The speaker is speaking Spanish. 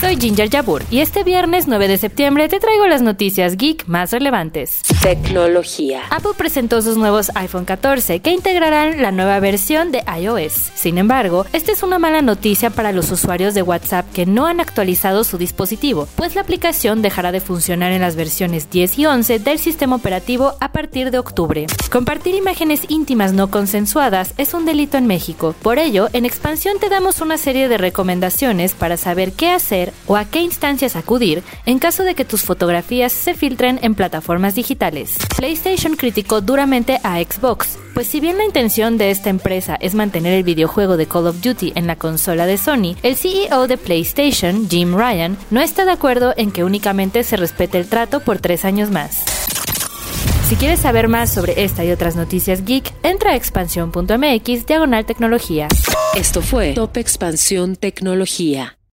Soy Ginger Yabur y este viernes 9 de septiembre te traigo las noticias geek más relevantes. Tecnología. Apple presentó sus nuevos iPhone 14 que integrarán la nueva versión de iOS. Sin embargo, esta es una mala noticia para los usuarios de WhatsApp que no han actualizado su dispositivo, pues la aplicación dejará de funcionar en las versiones 10 y 11 del sistema operativo a partir de octubre. Compartir imágenes íntimas no consensuadas es un delito en México. Por ello, en expansión te damos una serie de recomendaciones para saber qué hacer o a qué instancias acudir en caso de que tus fotografías se filtren en plataformas digitales. PlayStation criticó duramente a Xbox, pues si bien la intención de esta empresa es mantener el videojuego de Call of Duty en la consola de Sony, el CEO de PlayStation, Jim Ryan, no está de acuerdo en que únicamente se respete el trato por tres años más. Si quieres saber más sobre esta y otras noticias geek, entra a expansión.mx diagonal tecnología. Esto fue Top Expansión Tecnología.